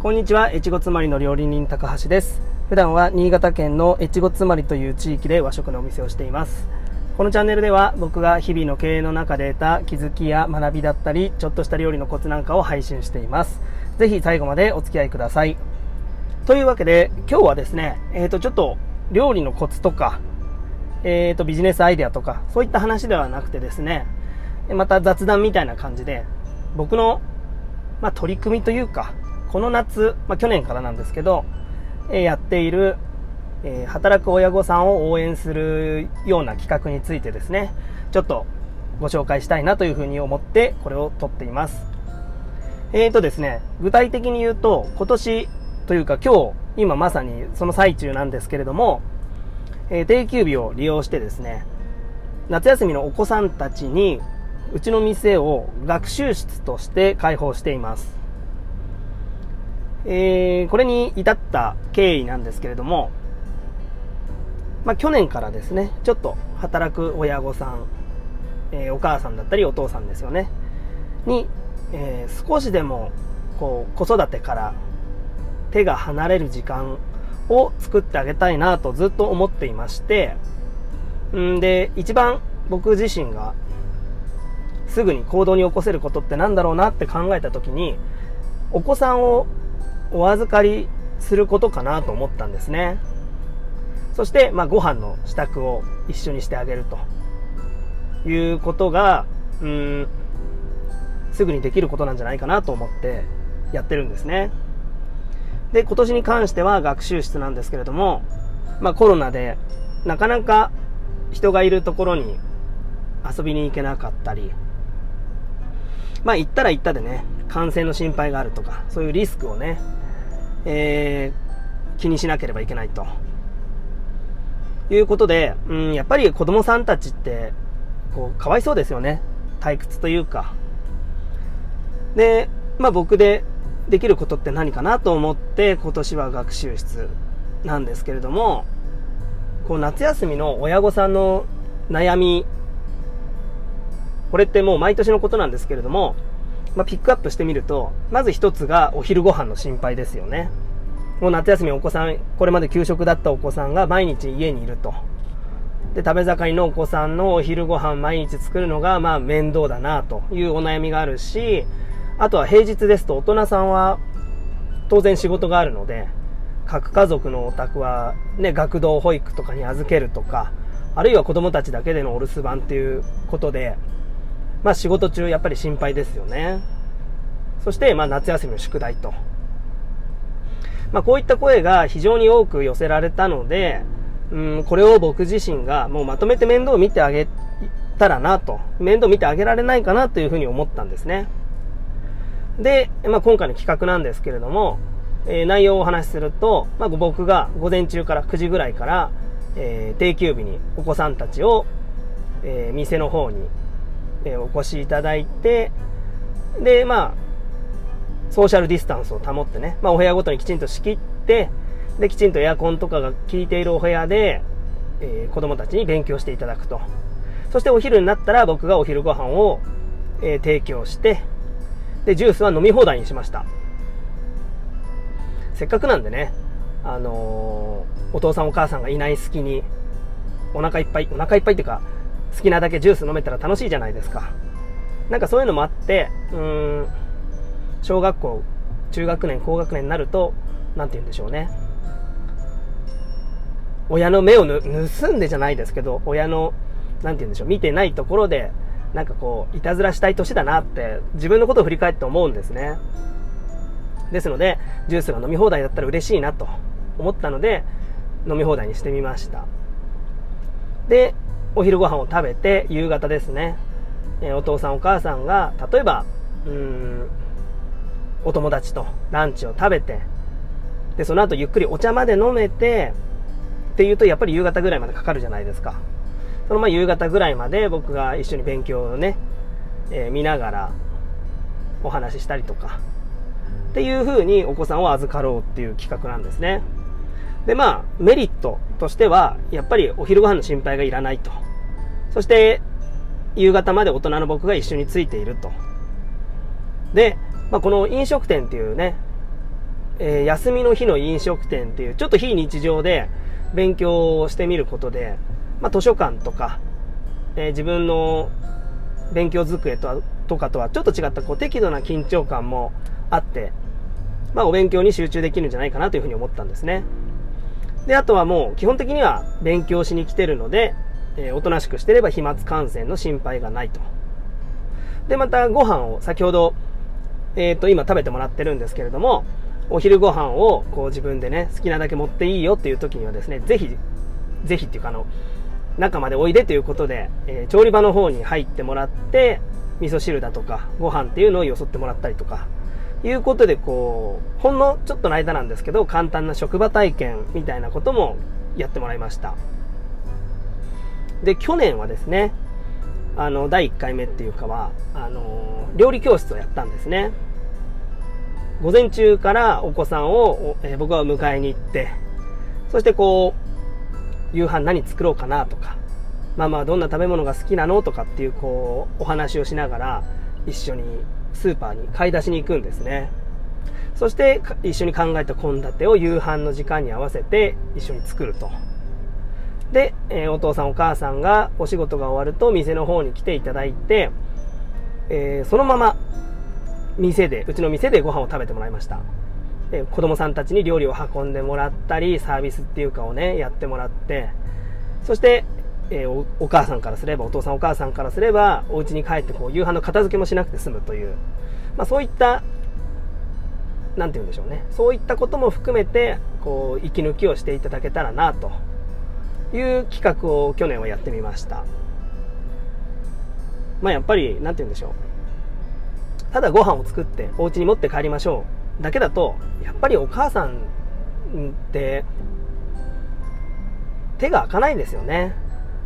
こんにちは、越後つまりの料理人高橋です。普段は新潟県の越後つまりという地域で和食のお店をしています。このチャンネルでは僕が日々の経営の中で得た気づきや学びだったり、ちょっとした料理のコツなんかを配信しています。ぜひ最後までお付き合いください。というわけで、今日はですね、えっ、ー、と、ちょっと料理のコツとか、えっ、ー、と、ビジネスアイデアとか、そういった話ではなくてですね、また雑談みたいな感じで、僕の、まあ、取り組みというか、この夏、まあ、去年からなんですけど、えやっている、え働く親御さんを応援するような企画についてですね、ちょっとご紹介したいなというふうに思ってこれを撮っています。えーとですね、具体的に言うと、今年というか今日、今まさにその最中なんですけれども、えー、定休日を利用してですね、夏休みのお子さんたちに、うちの店を学習室として開放しています。えー、これに至った経緯なんですけれども、まあ、去年からですね、ちょっと働く親御さん、えー、お母さんだったりお父さんですよね、に、えー、少しでもこう子育てから手が離れる時間を作ってあげたいなとずっと思っていまして、んで、一番僕自身がすぐに行動に起こせることって何だろうなって考えた時に、お子さんをお預かりすることかなと思ったんですね。そして、まあ、ご飯の支度を一緒にしてあげるということが、うん、すぐにできることなんじゃないかなと思ってやってるんですね。で、今年に関しては学習室なんですけれども、まあ、コロナでなかなか人がいるところに遊びに行けなかったり、まあ行ったら行ったでね、感染の心配があるとか、そういうリスクをね、えー、気にしなければいけないと。いうことで、うん、やっぱり子供さんたちって、こう、かわいそうですよね。退屈というか。で、まあ僕でできることって何かなと思って、今年は学習室なんですけれども、こう夏休みの親御さんの悩み、これってもう毎年のことなんですけれども、まあ、ピックアップしてみると、まず一つがお昼ご飯の心配ですよね。もう夏休みお子さん、これまで給食だったお子さんが毎日家にいると。で、食べ盛りのお子さんのお昼ご飯毎日作るのが、まあ面倒だなというお悩みがあるし、あとは平日ですと大人さんは当然仕事があるので、各家族のお宅はね、学童保育とかに預けるとか、あるいは子供たちだけでのお留守番っていうことで、まあ仕事中やっぱり心配ですよね。そして、まあ夏休みの宿題と。まあこういった声が非常に多く寄せられたので、うん、これを僕自身がもうまとめて面倒を見てあげたらなと、面倒見てあげられないかなというふうに思ったんですね。で、まあ今回の企画なんですけれども、えー、内容をお話しすると、まあ僕が午前中から9時ぐらいから、えー、定休日にお子さんたちを、えー、店の方にえお越しいただいて、で、まあ、ソーシャルディスタンスを保ってね、まあ、お部屋ごとにきちんと仕切って、で、きちんとエアコンとかが効いているお部屋で、えー、子供たちに勉強していただくと。そしてお昼になったら僕がお昼ご飯を、えー、提供して、で、ジュースは飲み放題にしました。せっかくなんでね、あのー、お父さんお母さんがいない隙に、お腹いっぱい、お腹いっぱいっていうか、好きなだけジュース飲めたら楽しいじゃないですか。なんかそういうのもあって、うん、小学校、中学年、高学年になると、なんて言うんでしょうね。親の目をぬ盗んでじゃないですけど、親の、なんて言うんでしょう、見てないところで、なんかこう、いたずらしたい年だなって、自分のことを振り返って思うんですね。ですので、ジュースが飲み放題だったら嬉しいなと思ったので、飲み放題にしてみました。で、お昼ご飯を食べて、夕方ですね、えお父さんお母さんが、例えば、うん、お友達とランチを食べて、で、その後ゆっくりお茶まで飲めて、っていうとやっぱり夕方ぐらいまでかかるじゃないですか。そのま夕方ぐらいまで僕が一緒に勉強をね、えー、見ながらお話ししたりとか、っていう風にお子さんを預かろうっていう企画なんですね。で、まあ、メリットとしては、やっぱりお昼ご飯の心配がいらないと。そして、夕方まで大人の僕が一緒についていると。で、まあ、この飲食店っていうね、えー、休みの日の飲食店っていう、ちょっと非日常で勉強をしてみることで、まあ、図書館とか、えー、自分の勉強机とはとかとはちょっと違ったこう適度な緊張感もあって、まあ、お勉強に集中できるんじゃないかなというふうに思ったんですね。で、あとはもう基本的には勉強しに来てるので、えー、おとなしくしてれば飛沫感染の心配がないと。で、またご飯を先ほど、えっ、ー、と、今食べてもらってるんですけれども、お昼ご飯をこう自分でね、好きなだけ持っていいよっていう時にはですね、ぜひ、ぜひっていうかあの、中までおいでということで、えー、調理場の方に入ってもらって、味噌汁だとか、ご飯っていうのをよそってもらったりとか、いうことで、こう、ほんのちょっとの間なんですけど、簡単な職場体験みたいなこともやってもらいました。で、去年はですね、あの、第1回目っていうかは、あの、料理教室をやったんですね。午前中からお子さんを、え、僕は迎えに行って、そしてこう、夕飯何作ろうかなとか、ママはどんな食べ物が好きなのとかっていうこう、お話をしながら、一緒にスーパーに買い出しに行くんですね。そして一緒に考えた献立を夕飯の時間に合わせて一緒に作ると。で、え、お父さんお母さんがお仕事が終わると店の方に来ていただいて、えー、そのまま店で、うちの店でご飯を食べてもらいました。で子供さんたちに料理を運んでもらったり、サービスっていうかをね、やってもらって、そして、えー、お母さんからすれば、お父さんお母さんからすれば、お家に帰ってこう夕飯の片付けもしなくて済むという、まあ、そういった、なんて言うんでしょうね。そういったことも含めて、こう、息抜きをしていただけたらな、という企画を去年はやってみました。まあ、やっぱり、なんて言うんでしょう。ただご飯を作ってお家に持って帰りましょうだけだと、やっぱりお母さんって手が開かないですよね。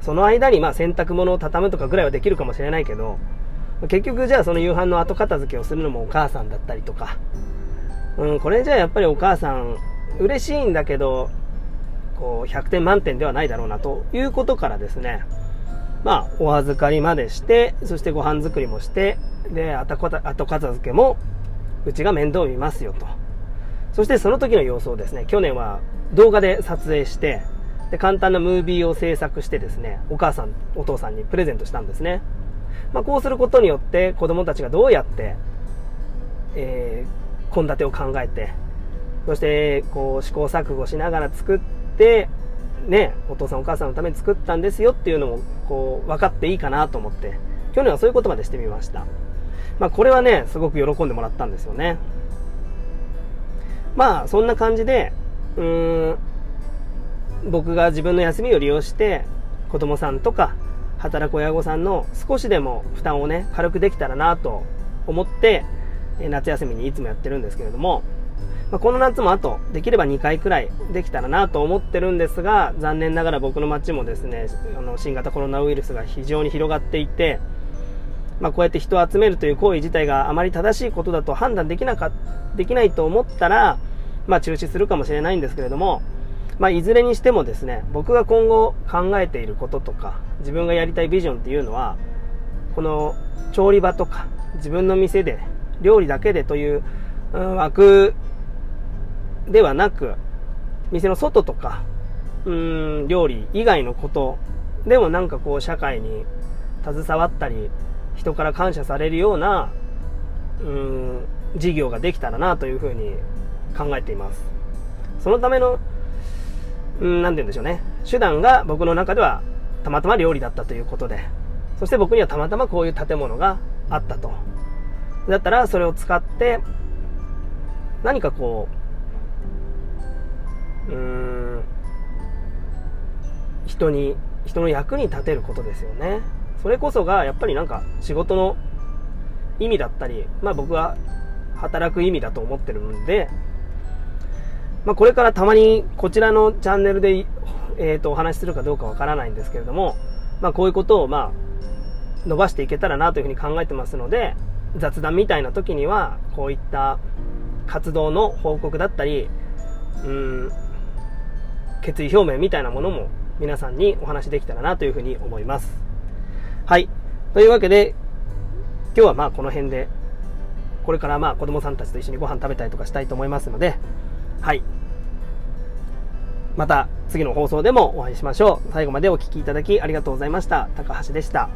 その間にまあ洗濯物を畳むとかぐらいはできるかもしれないけど、結局じゃあその夕飯の後片付けをするのもお母さんだったりとか、うん、これじゃあやっぱりお母さん嬉しいんだけど、こう100点満点ではないだろうなということからですね、まあお預かりまでして、そしてご飯作りもして、で、後片付けもうちが面倒見ますよと。そしてその時の様子をですね、去年は動画で撮影して、で、簡単なムービーを制作してですね、お母さん、お父さんにプレゼントしたんですね。まあ、こうすることによって子供たちがどうやって、えー、献立を考えて、そして、こう、試行錯誤しながら作って、ね、お父さんお母さんのために作ったんですよっていうのも、こう、分かっていいかなと思って、去年はそういうことまでしてみました。まあ、これはね、すごく喜んでもらったんですよね。まあ、そんな感じで、うーん、僕が自分の休みを利用して子供さんとか働く親御さんの少しでも負担をね軽くできたらなと思って夏休みにいつもやってるんですけれども、まあ、この夏もあとできれば2回くらいできたらなと思ってるんですが残念ながら僕の町もですねあの新型コロナウイルスが非常に広がっていて、まあ、こうやって人を集めるという行為自体があまり正しいことだと判断できなかできないと思ったら、まあ、中止するかもしれないんですけれどもまあ、いずれにしてもですね、僕が今後考えていることとか、自分がやりたいビジョンっていうのは、この調理場とか、自分の店で、料理だけでという、うん、枠ではなく、店の外とか、うん、料理以外のことでもなんかこう社会に携わったり、人から感謝されるような、うん、事業ができたらなというふうに考えています。そのためのうん、なんて言うんでしょうね。手段が僕の中ではたまたま料理だったということで、そして僕にはたまたまこういう建物があったと。だったらそれを使って、何かこう、うん、人に、人の役に立てることですよね。それこそがやっぱりなんか仕事の意味だったり、まあ僕は働く意味だと思ってるんで、まあ、これからたまにこちらのチャンネルで、えー、とお話しするかどうかわからないんですけれども、まあ、こういうことを、まあ、伸ばしていけたらなというふうに考えてますので、雑談みたいな時には、こういった活動の報告だったり、うん、決意表明みたいなものも皆さんにお話できたらなというふうに思います。はい。というわけで、今日はまあこの辺でこれからまあ子供さんたちと一緒にご飯食べたりとかしたいと思いますので、はい。また次の放送でもお会いしましょう。最後までお聴きいただきありがとうございました。高橋でした。